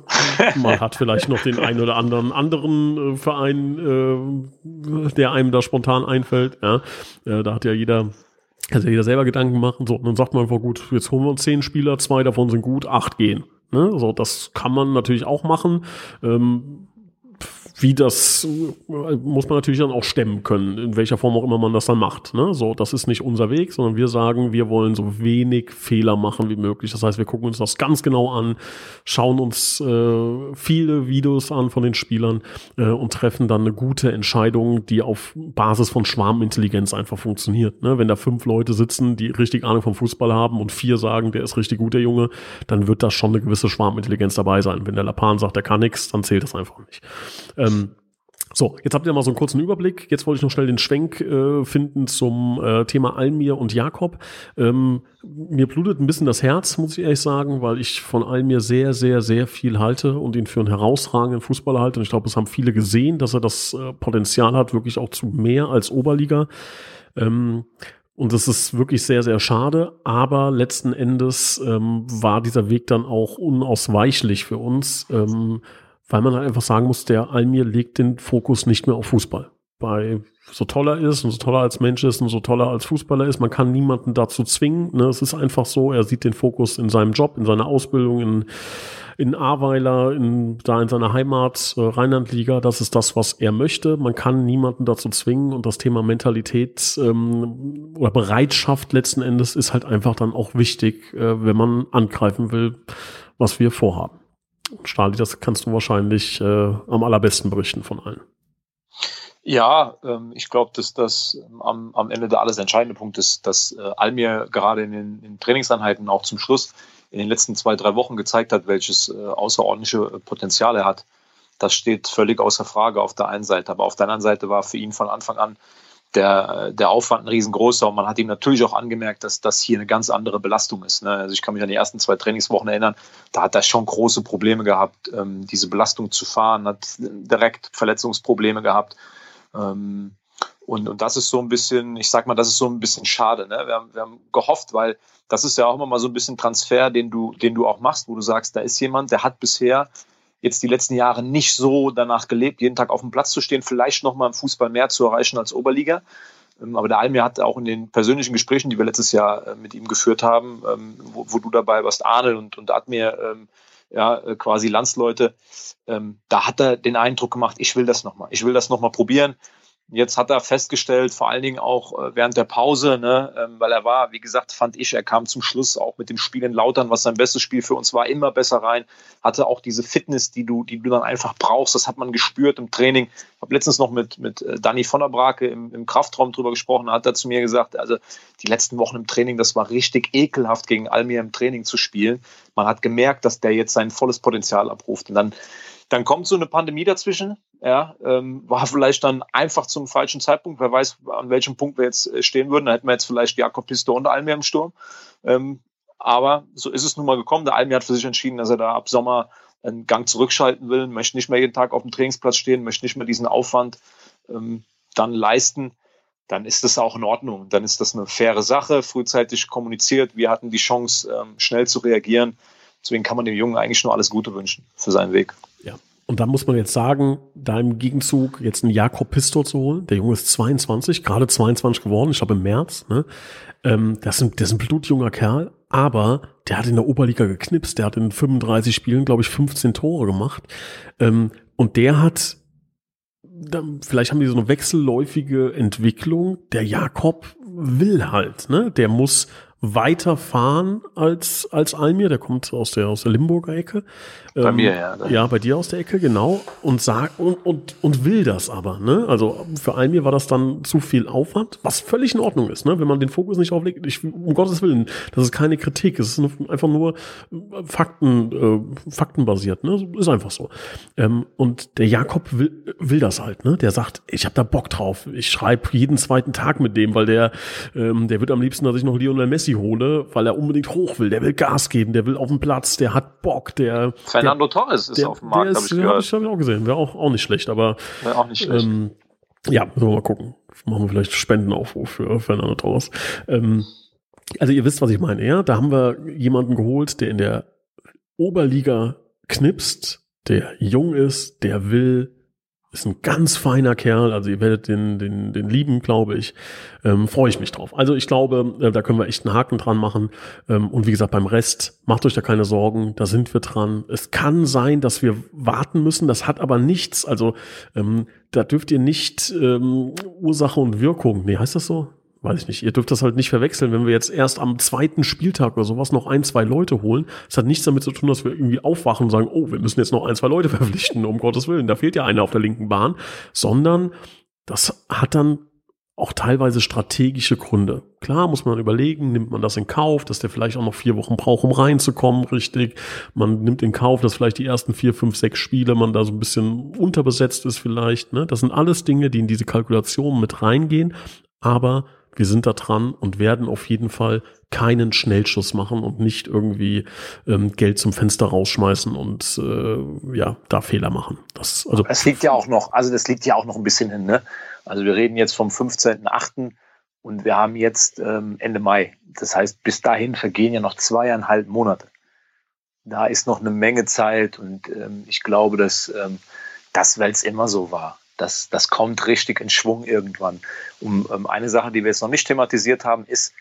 Man hat vielleicht noch den einen oder anderen anderen äh, Verein, äh, der einem da spontan einfällt. Ja, äh, da hat ja jeder kann sich jeder selber Gedanken machen. So, und dann sagt man einfach, gut, jetzt holen wir uns zehn Spieler, zwei davon sind gut, acht gehen. Ne? So, das kann man natürlich auch machen. Ähm, wie das äh, muss man natürlich dann auch stemmen können, in welcher Form auch immer man das dann macht. Ne? So, das ist nicht unser Weg, sondern wir sagen, wir wollen so wenig Fehler machen wie möglich. Das heißt, wir gucken uns das ganz genau an, schauen uns äh, viele Videos an von den Spielern äh, und treffen dann eine gute Entscheidung, die auf Basis von Schwarmintelligenz einfach funktioniert. Ne? Wenn da fünf Leute sitzen, die richtig Ahnung vom Fußball haben und vier sagen, der ist richtig gut, der Junge, dann wird da schon eine gewisse Schwarmintelligenz dabei sein. Wenn der Lapan sagt, der kann nichts, dann zählt das einfach nicht. Ähm, so, jetzt habt ihr mal so einen kurzen Überblick. Jetzt wollte ich noch schnell den Schwenk äh, finden zum äh, Thema Almir und Jakob. Ähm, mir blutet ein bisschen das Herz, muss ich ehrlich sagen, weil ich von Almir sehr, sehr, sehr viel halte und ihn für einen herausragenden Fußballer halte. Und ich glaube, es haben viele gesehen, dass er das äh, Potenzial hat, wirklich auch zu mehr als Oberliga. Ähm, und das ist wirklich sehr, sehr schade. Aber letzten Endes ähm, war dieser Weg dann auch unausweichlich für uns. Ähm, weil man halt einfach sagen muss, der Almir legt den Fokus nicht mehr auf Fußball. Bei so toller ist und so toller als Mensch ist und so toller als Fußballer ist, man kann niemanden dazu zwingen. Ne? Es ist einfach so, er sieht den Fokus in seinem Job, in seiner Ausbildung, in, in Ahrweiler, in, da in seiner Heimat, äh, Rheinlandliga. Das ist das, was er möchte. Man kann niemanden dazu zwingen und das Thema Mentalität ähm, oder Bereitschaft letzten Endes ist halt einfach dann auch wichtig, äh, wenn man angreifen will, was wir vorhaben. Stali, das kannst du wahrscheinlich äh, am allerbesten berichten von allen. Ja, ähm, ich glaube, dass das am, am Ende der alles entscheidende Punkt ist, dass äh, Almir gerade in den in Trainingseinheiten auch zum Schluss in den letzten zwei, drei Wochen gezeigt hat, welches äh, außerordentliche Potenzial er hat. Das steht völlig außer Frage auf der einen Seite. Aber auf der anderen Seite war für ihn von Anfang an der, der Aufwand ein riesengroßer und man hat ihm natürlich auch angemerkt, dass das hier eine ganz andere Belastung ist. Ne? Also ich kann mich an die ersten zwei Trainingswochen erinnern, da hat er schon große Probleme gehabt, ähm, diese Belastung zu fahren, hat direkt Verletzungsprobleme gehabt. Ähm, und, und das ist so ein bisschen, ich sag mal, das ist so ein bisschen schade. Ne? Wir, haben, wir haben gehofft, weil das ist ja auch immer mal so ein bisschen Transfer, den du, den du auch machst, wo du sagst, da ist jemand, der hat bisher jetzt die letzten Jahre nicht so danach gelebt, jeden Tag auf dem Platz zu stehen, vielleicht noch mal im Fußball mehr zu erreichen als Oberliga. Ähm, aber der Almir hat auch in den persönlichen Gesprächen, die wir letztes Jahr äh, mit ihm geführt haben, ähm, wo, wo, du dabei warst, Arne und, und Admir, ähm, ja, äh, quasi Landsleute, da hat er den Eindruck gemacht, ich will das nochmal, ich will das nochmal probieren. Jetzt hat er festgestellt, vor allen Dingen auch äh, während der Pause, ne, ähm, weil er war, wie gesagt, fand ich, er kam zum Schluss auch mit dem Spiel in Lautern, was sein bestes Spiel für uns war, immer besser rein. Hatte auch diese Fitness, die du, die du dann einfach brauchst. Das hat man gespürt im Training. Ich habe letztens noch mit, mit äh, Danny von der Brake im, im Kraftraum drüber gesprochen. Da hat er zu mir gesagt, also die letzten Wochen im Training, das war richtig ekelhaft gegen Almir im Training zu spielen. Man hat gemerkt, dass der jetzt sein volles Potenzial abruft. Und dann dann kommt so eine Pandemie dazwischen. Ja, ähm, war vielleicht dann einfach zum falschen Zeitpunkt. Wer weiß, an welchem Punkt wir jetzt äh, stehen würden. Da hätten wir jetzt vielleicht Jakob Pisto und Almir im Sturm. Ähm, aber so ist es nun mal gekommen. Der Almir hat für sich entschieden, dass er da ab Sommer einen Gang zurückschalten will, möchte nicht mehr jeden Tag auf dem Trainingsplatz stehen, möchte nicht mehr diesen Aufwand ähm, dann leisten. Dann ist das auch in Ordnung. Dann ist das eine faire Sache, frühzeitig kommuniziert. Wir hatten die Chance, ähm, schnell zu reagieren. Deswegen kann man dem Jungen eigentlich nur alles Gute wünschen für seinen Weg. Und da muss man jetzt sagen, da im Gegenzug jetzt einen Jakob Pistor zu holen. Der Junge ist 22, gerade 22 geworden, ich glaube im März. Ne? Ähm, das, ist ein, das ist ein blutjunger Kerl, aber der hat in der Oberliga geknipst. Der hat in 35 Spielen, glaube ich, 15 Tore gemacht. Ähm, und der hat, vielleicht haben die so eine wechselläufige Entwicklung. Der Jakob will halt, ne? Der muss weiter fahren als, als Almir. Der kommt aus der, aus der Limburger Ecke. Bei ähm, mir, ja. Ja, bei dir aus der Ecke, genau. Und sagt, und, und, und will das aber, ne? Also für Almir war das dann zu viel Aufwand, was völlig in Ordnung ist, ne? Wenn man den Fokus nicht auflegt, ich, um Gottes Willen, das ist keine Kritik, es ist einfach nur Fakten, äh, faktenbasiert, ne? Ist einfach so. Ähm, und der Jakob will, will das halt, ne? Der sagt, ich habe da Bock drauf. Ich schreibe jeden zweiten Tag mit dem, weil der, ähm, der wird am liebsten, dass ich noch Lionel Messi hole, weil er unbedingt hoch will. Der will Gas geben, der will auf den Platz, der hat Bock, der Fernando der, Torres ist der, auf dem Markt, habe ich gehört. Das habe ich auch gesehen. Wäre auch, auch nicht schlecht, aber. Wäre auch nicht schlecht. Ähm, ja, müssen wir mal gucken. Machen wir vielleicht Spendenaufruf für Fernando Torres. Ähm, also ihr wisst, was ich meine, ja? Da haben wir jemanden geholt, der in der Oberliga knipst, der jung ist, der will, ist ein ganz feiner Kerl, also ihr werdet den, den, den lieben, glaube ich. Ähm, Freue ich mich drauf. Also ich glaube, äh, da können wir echt einen Haken dran machen. Ähm, und wie gesagt, beim Rest, macht euch da keine Sorgen, da sind wir dran. Es kann sein, dass wir warten müssen, das hat aber nichts, also ähm, da dürft ihr nicht ähm, Ursache und Wirkung, nee, heißt das so? Weiß ich nicht, ihr dürft das halt nicht verwechseln, wenn wir jetzt erst am zweiten Spieltag oder sowas noch ein, zwei Leute holen. Das hat nichts damit zu tun, dass wir irgendwie aufwachen und sagen, oh, wir müssen jetzt noch ein, zwei Leute *laughs* verpflichten, um Gottes Willen, da fehlt ja einer auf der linken Bahn, sondern das hat dann auch teilweise strategische Gründe. Klar muss man überlegen, nimmt man das in Kauf, dass der vielleicht auch noch vier Wochen braucht, um reinzukommen, richtig. Man nimmt in Kauf, dass vielleicht die ersten vier, fünf, sechs Spiele man da so ein bisschen unterbesetzt ist vielleicht. Ne? Das sind alles Dinge, die in diese Kalkulation mit reingehen. Aber wir sind da dran und werden auf jeden Fall keinen Schnellschuss machen und nicht irgendwie ähm, Geld zum Fenster rausschmeißen und äh, ja, da Fehler machen. Das, also das liegt ja auch noch, also das liegt ja auch noch ein bisschen hin, ne? Also wir reden jetzt vom 15.8. und wir haben jetzt ähm, Ende Mai. Das heißt, bis dahin vergehen ja noch zweieinhalb Monate. Da ist noch eine Menge Zeit und ähm, ich glaube, dass ähm, das, weil es immer so war, das, das kommt richtig in Schwung irgendwann. Um, um eine Sache, die wir jetzt noch nicht thematisiert haben, ist,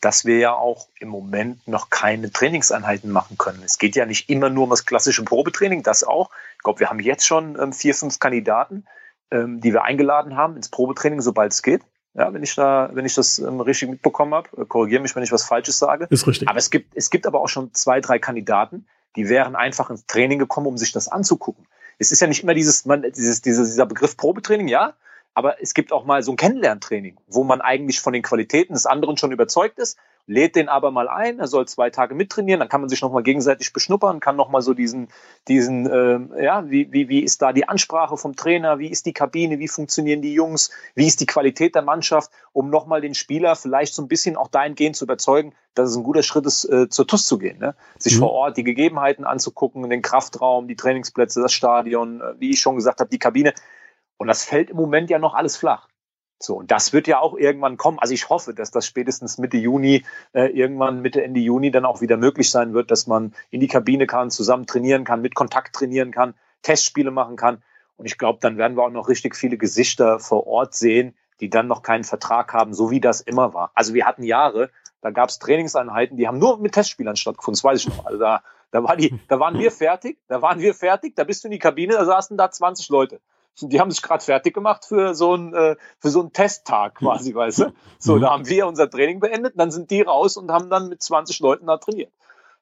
dass wir ja auch im Moment noch keine Trainingseinheiten machen können. Es geht ja nicht immer nur um das klassische Probetraining, das auch. Ich glaube, wir haben jetzt schon ähm, vier, fünf Kandidaten, ähm, die wir eingeladen haben ins Probetraining, sobald es geht. Ja, wenn ich da, wenn ich das ähm, richtig mitbekommen habe, äh, korrigiere mich, wenn ich was Falsches sage. Ist richtig. Aber es gibt, es gibt aber auch schon zwei, drei Kandidaten, die wären einfach ins Training gekommen, um sich das anzugucken es ist ja nicht immer dieses, man, dieses, dieses, dieser Begriff Probetraining, ja, aber es gibt auch mal so ein Kennenlerntraining, wo man eigentlich von den Qualitäten des anderen schon überzeugt ist lädt den aber mal ein, er soll zwei Tage mittrainieren, dann kann man sich nochmal gegenseitig beschnuppern, kann nochmal so diesen, diesen, äh, ja, wie, wie, wie ist da die Ansprache vom Trainer, wie ist die Kabine, wie funktionieren die Jungs, wie ist die Qualität der Mannschaft, um nochmal den Spieler vielleicht so ein bisschen auch dahingehend zu überzeugen, dass es ein guter Schritt ist, äh, zur TUS zu gehen. Ne? Sich mhm. vor Ort die Gegebenheiten anzugucken, den Kraftraum, die Trainingsplätze, das Stadion, äh, wie ich schon gesagt habe, die Kabine. Und das fällt im Moment ja noch alles flach. So, und das wird ja auch irgendwann kommen. Also ich hoffe, dass das spätestens Mitte Juni, äh, irgendwann Mitte, Ende Juni dann auch wieder möglich sein wird, dass man in die Kabine kann, zusammen trainieren kann, mit Kontakt trainieren kann, Testspiele machen kann. Und ich glaube, dann werden wir auch noch richtig viele Gesichter vor Ort sehen, die dann noch keinen Vertrag haben, so wie das immer war. Also wir hatten Jahre, da gab es Trainingseinheiten, die haben nur mit Testspielern stattgefunden, das weiß ich noch. Also da, da, war die, da waren wir fertig, da waren wir fertig, da bist du in die Kabine, da saßen da 20 Leute. *laughs* Die haben sich gerade fertig gemacht für so einen äh, für so einen Testtag quasi, weißt du? So, da haben wir unser Training beendet, dann sind die raus und haben dann mit 20 Leuten da trainiert.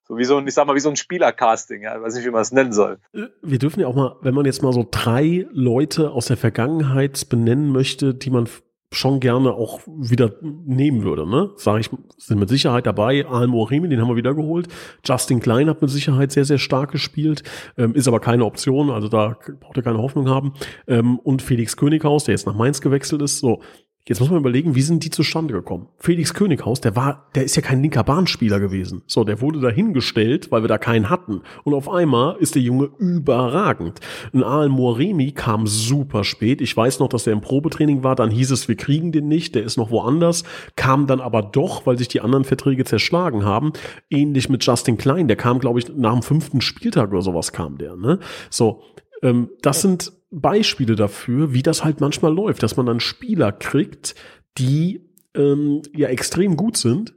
So wie so ein, ich sag mal, wie so ein Spielercasting, ja, ich weiß nicht, wie man es nennen soll. Wir dürfen ja auch mal, wenn man jetzt mal so drei Leute aus der Vergangenheit benennen möchte, die man schon gerne auch wieder nehmen würde, ne? Sage ich, sind mit Sicherheit dabei. Almo Remi, den haben wir wieder geholt. Justin Klein hat mit Sicherheit sehr, sehr stark gespielt, ähm, ist aber keine Option, also da braucht ihr keine Hoffnung haben. Ähm, und Felix Könighaus, der jetzt nach Mainz gewechselt ist, so. Jetzt muss man überlegen, wie sind die zustande gekommen? Felix Könighaus, der war, der ist ja kein linker Bahnspieler gewesen. So, der wurde dahingestellt, weil wir da keinen hatten. Und auf einmal ist der Junge überragend. Ein Aal Moremi kam super spät. Ich weiß noch, dass der im Probetraining war. Dann hieß es, wir kriegen den nicht. Der ist noch woanders. Kam dann aber doch, weil sich die anderen Verträge zerschlagen haben. Ähnlich mit Justin Klein. Der kam, glaube ich, nach dem fünften Spieltag oder sowas kam der, ne? So, ähm, das sind Beispiele dafür, wie das halt manchmal läuft, dass man dann Spieler kriegt, die ähm, ja extrem gut sind,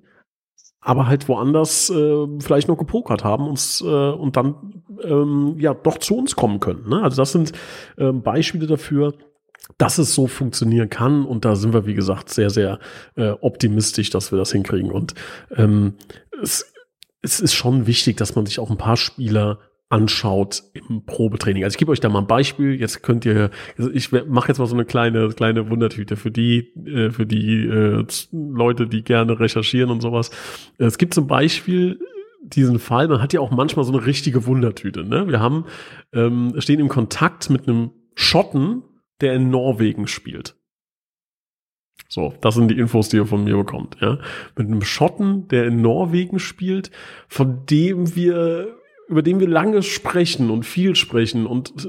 aber halt woanders äh, vielleicht noch gepokert haben und, äh, und dann ähm, ja doch zu uns kommen können. Ne? Also das sind äh, Beispiele dafür, dass es so funktionieren kann und da sind wir, wie gesagt, sehr, sehr äh, optimistisch, dass wir das hinkriegen. Und ähm, es, es ist schon wichtig, dass man sich auch ein paar Spieler anschaut im Probetraining. Also ich gebe euch da mal ein Beispiel. Jetzt könnt ihr, also ich mache jetzt mal so eine kleine kleine Wundertüte für die äh, für die äh, Leute, die gerne recherchieren und sowas. Es gibt zum Beispiel diesen Fall. Man hat ja auch manchmal so eine richtige Wundertüte. Ne? Wir haben ähm, stehen im Kontakt mit einem Schotten, der in Norwegen spielt. So, das sind die Infos, die ihr von mir bekommt. Ja, mit einem Schotten, der in Norwegen spielt, von dem wir über den wir lange sprechen und viel sprechen und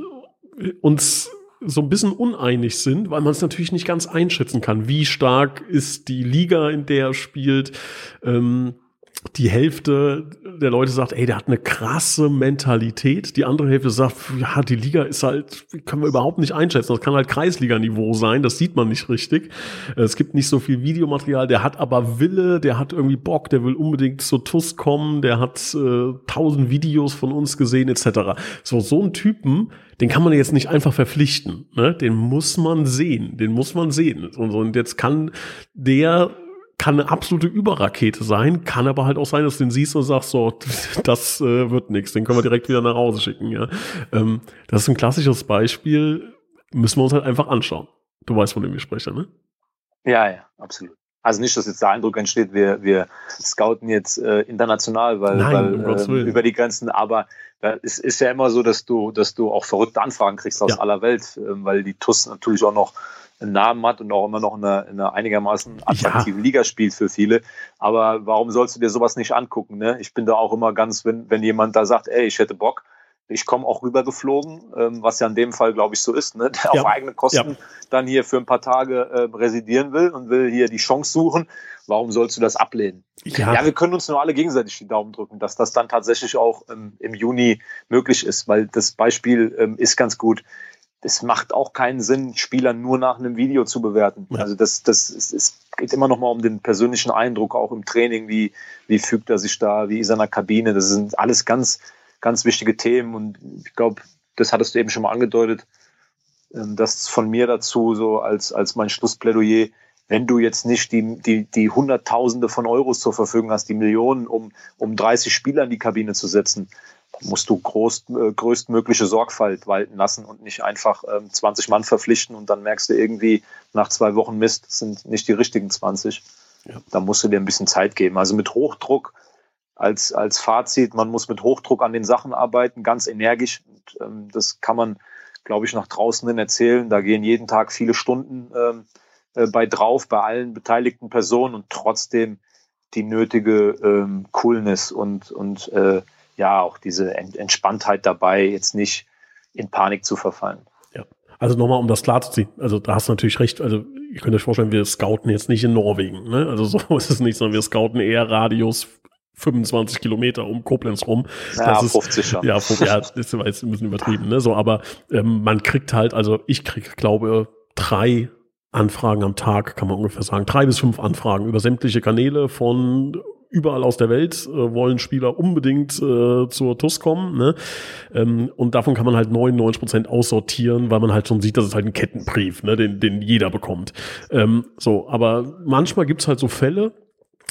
uns so ein bisschen uneinig sind, weil man es natürlich nicht ganz einschätzen kann. Wie stark ist die Liga, in der er spielt? Ähm, die Hälfte der Leute sagt, ey, der hat eine krasse Mentalität. Die andere Hälfte sagt, ja, die Liga ist halt, können wir überhaupt nicht einschätzen. Das kann halt Kreisliganiveau sein. Das sieht man nicht richtig. Es gibt nicht so viel Videomaterial. Der hat aber Wille, der hat irgendwie Bock, der will unbedingt zur TUS kommen. Der hat äh, tausend Videos von uns gesehen, etc. So, so ein Typen, den kann man jetzt nicht einfach verpflichten. Ne? Den muss man sehen. Den muss man sehen. Und, und jetzt kann der kann eine absolute Überrakete sein, kann aber halt auch sein, dass du den siehst und sagst, so, *laughs* das äh, wird nichts, den können wir direkt wieder nach Hause schicken. Ja? Ähm, das ist ein klassisches Beispiel, müssen wir uns halt einfach anschauen. Du weißt, von dem ich spreche, ne? Ja, ja, absolut. Also nicht, dass jetzt der Eindruck entsteht, wir, wir scouten jetzt äh, international, weil, Nein, weil äh, über die Grenzen, aber es ist ja immer so, dass du, dass du auch verrückte Anfragen kriegst aus ja. aller Welt, äh, weil die TUS natürlich auch noch einen Namen hat und auch immer noch eine, eine einigermaßen attraktive ja. Liga spielt für viele. Aber warum sollst du dir sowas nicht angucken? Ne? Ich bin da auch immer ganz, wenn, wenn jemand da sagt, ey, ich hätte Bock, ich komme auch rübergeflogen, ähm, was ja in dem Fall, glaube ich, so ist, ne? der ja. auf eigene Kosten ja. dann hier für ein paar Tage äh, residieren will und will hier die Chance suchen. Warum sollst du das ablehnen? Ja, ja wir können uns nur alle gegenseitig die Daumen drücken, dass das dann tatsächlich auch ähm, im Juni möglich ist, weil das Beispiel ähm, ist ganz gut es macht auch keinen Sinn, Spieler nur nach einem Video zu bewerten. Ja. Also das, das ist, es geht immer noch mal um den persönlichen Eindruck, auch im Training, wie, wie fügt er sich da, wie ist er in der Kabine. Das sind alles ganz, ganz wichtige Themen und ich glaube, das hattest du eben schon mal angedeutet, ähm, das von mir dazu so als, als mein Schlussplädoyer, wenn du jetzt nicht die, die, die Hunderttausende von Euros zur Verfügung hast, die Millionen, um, um 30 Spieler in die Kabine zu setzen, musst du groß, äh, größtmögliche Sorgfalt walten lassen und nicht einfach ähm, 20 Mann verpflichten und dann merkst du irgendwie nach zwei Wochen Mist, das sind nicht die richtigen 20. Ja. Da musst du dir ein bisschen Zeit geben. Also mit Hochdruck als, als Fazit, man muss mit Hochdruck an den Sachen arbeiten, ganz energisch. Und, ähm, das kann man, glaube ich, nach draußen hin erzählen. Da gehen jeden Tag viele Stunden ähm, äh, bei drauf, bei allen beteiligten Personen und trotzdem die nötige ähm, Coolness und, und äh, ja auch diese Entspanntheit dabei, jetzt nicht in Panik zu verfallen. Ja. Also nochmal, um das klar zu ziehen. Also da hast du natürlich recht. Also ihr könnt euch vorstellen, wir scouten jetzt nicht in Norwegen. Ne? Also so *laughs* ist es nicht, sondern wir scouten eher Radius 25 Kilometer um Koblenz rum. Ja, das 50 ist, schon. Ja, ja, das ist jetzt ein bisschen übertrieben. Ne? So, aber ähm, man kriegt halt, also ich krieg, glaube drei Anfragen am Tag, kann man ungefähr sagen. Drei bis fünf Anfragen über sämtliche Kanäle von überall aus der Welt äh, wollen Spieler unbedingt äh, zur TUS kommen. Ne? Ähm, und davon kann man halt 99 Prozent aussortieren, weil man halt schon sieht, das ist halt ein Kettenbrief, ne? den, den jeder bekommt. Ähm, so, aber manchmal gibt's halt so Fälle,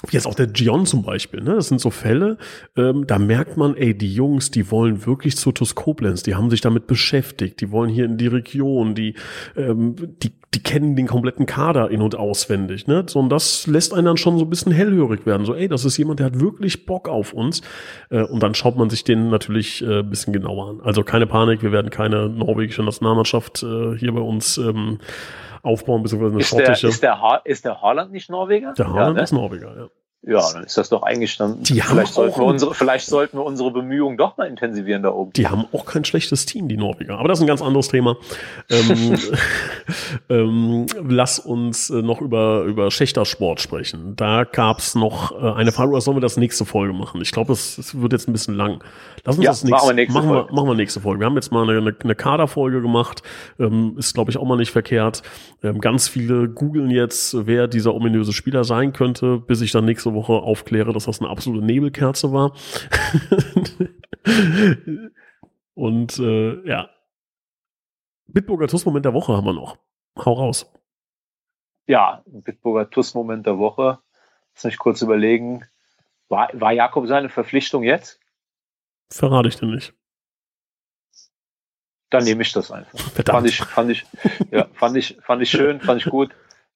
wie jetzt auch der Gion zum Beispiel, ne? Das sind so Fälle, ähm, da merkt man, ey, die Jungs, die wollen wirklich zu TuS Koblenz, die haben sich damit beschäftigt, die wollen hier in die Region, die, ähm, die, die kennen den kompletten Kader in- und auswendig, ne? So, und das lässt einen dann schon so ein bisschen hellhörig werden. So, ey, das ist jemand, der hat wirklich Bock auf uns. Äh, und dann schaut man sich den natürlich äh, ein bisschen genauer an. Also keine Panik, wir werden keine norwegische Nationalmannschaft äh, hier bei uns ähm, aufbauen, beziehungsweise eine Ist der, schottische. ist, der ha ist der Haaland nicht Norweger? Der Haaland ja, ne? ist Norweger, ja. Ja, dann ist das doch dann. Die haben vielleicht, sollten auch wir unsere, vielleicht sollten wir unsere Bemühungen doch mal intensivieren da oben. Die haben auch kein schlechtes Team, die Norweger. Aber das ist ein ganz anderes Thema. ähm, *laughs* ähm, lass uns äh, noch über, über Schächtersport sprechen. Da gab's noch äh, eine Frage, oder sollen wir das nächste Folge machen? Ich glaube, es, es wird jetzt ein bisschen lang. Lass uns Ja, das nächste, machen wir nächste machen wir, Folge. machen wir nächste Folge. Wir haben jetzt mal eine, eine, eine Kaderfolge gemacht. Ähm, ist, glaube ich, auch mal nicht verkehrt. Ähm, ganz viele googeln jetzt, wer dieser ominöse Spieler sein könnte, bis ich dann nächste Woche aufkläre, dass das eine absolute Nebelkerze war. *laughs* Und äh, ja. Bitburger TUS-Moment der Woche haben wir noch. Hau raus. Ja, Bitburger TUS-Moment der Woche. Lass mich kurz überlegen. War, war Jakob seine Verpflichtung jetzt? Verrate ich dir nicht. Dann nehme ich das einfach. *laughs* Verdammt. Fand ich, fand ich, ja, fand ich, fand ich schön, fand ich gut.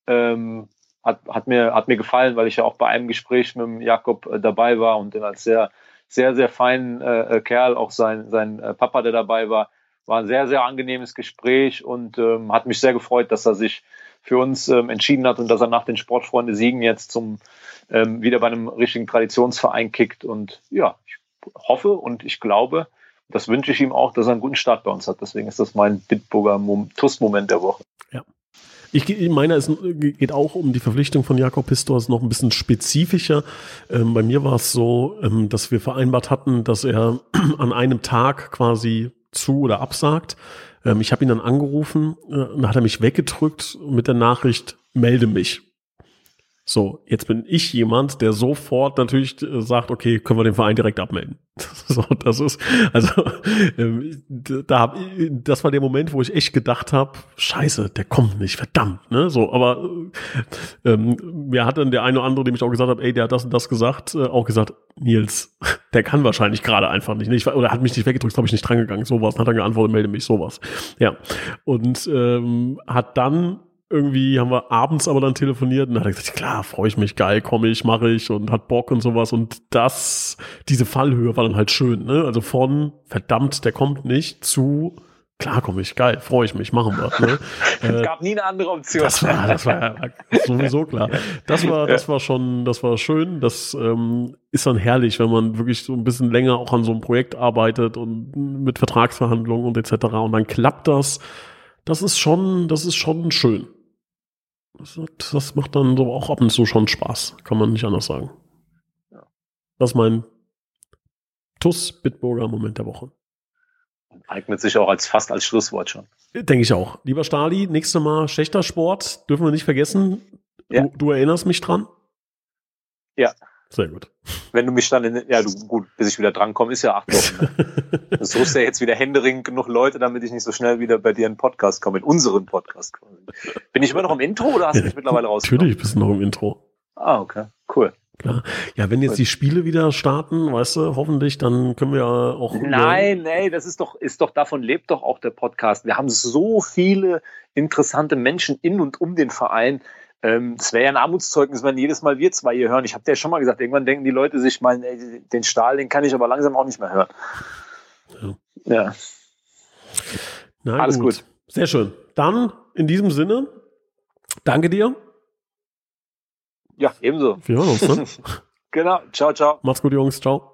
Ähm, hat, hat mir, hat mir gefallen, weil ich ja auch bei einem Gespräch mit dem Jakob äh, dabei war und den als sehr, sehr, sehr feinen äh, Kerl, auch sein, sein äh, Papa, der dabei war, war ein sehr, sehr angenehmes Gespräch und ähm, hat mich sehr gefreut, dass er sich für uns ähm, entschieden hat und dass er nach den Sportfreunde Siegen jetzt zum ähm, wieder bei einem richtigen Traditionsverein kickt. Und ja, ich hoffe und ich glaube, das wünsche ich ihm auch, dass er einen guten Start bei uns hat. Deswegen ist das mein Bitburger Mom- TUS-Moment der Woche. Ich, meiner ist, geht auch um die Verpflichtung von Jakob Pistor, ist noch ein bisschen spezifischer. Ähm, bei mir war es so, ähm, dass wir vereinbart hatten, dass er *clears throat* an einem Tag quasi zu oder absagt. Ähm, ich habe ihn dann angerufen, äh, und dann hat er mich weggedrückt mit der Nachricht, melde mich. So, jetzt bin ich jemand, der sofort natürlich äh, sagt, okay, können wir den Verein direkt abmelden. *laughs* so, das ist, also, ähm, da hab, ich- das war der Moment, wo ich echt gedacht habe, scheiße, der kommt nicht, verdammt, ne? So, aber äh, ähm, mir hat dann der eine oder andere, dem ich auch gesagt habe, ey, der hat das und das gesagt, äh, auch gesagt, Nils, *laughs* der kann wahrscheinlich gerade einfach nicht, nicht oder hat mich nicht weggedrückt, glaube ich nicht drangegangen, sowas, dann hat er geantwortet, melde mich, sowas. Ja. Und ähm, hat dann irgendwie haben wir abends aber dann telefoniert und dann hat er gesagt, klar, freue ich mich, geil, komme ich, mache ich und hat Bock und sowas und das, diese Fallhöhe war dann halt schön, ne? Also von verdammt, der kommt nicht zu klar komme ich, geil, freue ich mich, machen wir. Ne? *laughs* Es Äh, gab nie eine andere Option. das war, das war *laughs* sowieso klar. Das war, das war schon, das war schön. Das ähm, ist dann herrlich, wenn man wirklich so ein bisschen länger auch an so einem Projekt arbeitet und mit Vertragsverhandlungen und etc. Und dann klappt das. Das ist schon, das ist schon schön. Das, das macht dann so auch ab und zu schon Spaß. Kann man nicht anders sagen. Ja. Das ist mein TUS Bitburger Moment der Woche. Eignet sich auch als fast als Schlusswort schon. Denke ich auch. Lieber Stali, nächstes Mal Schächtersport, dürfen wir nicht vergessen. Ja. Du, du erinnerst mich dran? Ja. Sehr gut. Wenn du mich dann in, ja, du, gut, bis ich wieder drankomme, ist ja acht Wochen. Ne? *laughs* Du suchst ja jetzt wieder händeringend genug Leute, damit ich nicht so schnell wieder bei dir in den Podcast komme, in unseren Podcast. Bin ich immer noch im Intro oder hast du mich mittlerweile rausgenommen? Natürlich bist du noch im Intro. Ah, okay. Cool. Klar. Ja, wenn jetzt die Spiele wieder starten, weißt du, hoffentlich, dann können wir ja auch. Nein, nee, das ist doch, ist doch, davon lebt doch auch der Podcast. Wir haben so viele interessante Menschen in und um den Verein. Ähm, Das wäre ja ein Armutszeugnis, wenn jedes Mal wir zwei hier hören. Ich habe dir ja schon mal gesagt, irgendwann denken die Leute sich mal, ey, den Stahl, den kann ich aber langsam auch nicht mehr hören. Ja. Na, Alles gut. Sehr schön. Dann in diesem Sinne, danke dir. Ja, ebenso. Wir hören uns. Ne? *laughs* Genau. Ciao, ciao. Macht's gut, Jungs. Ciao.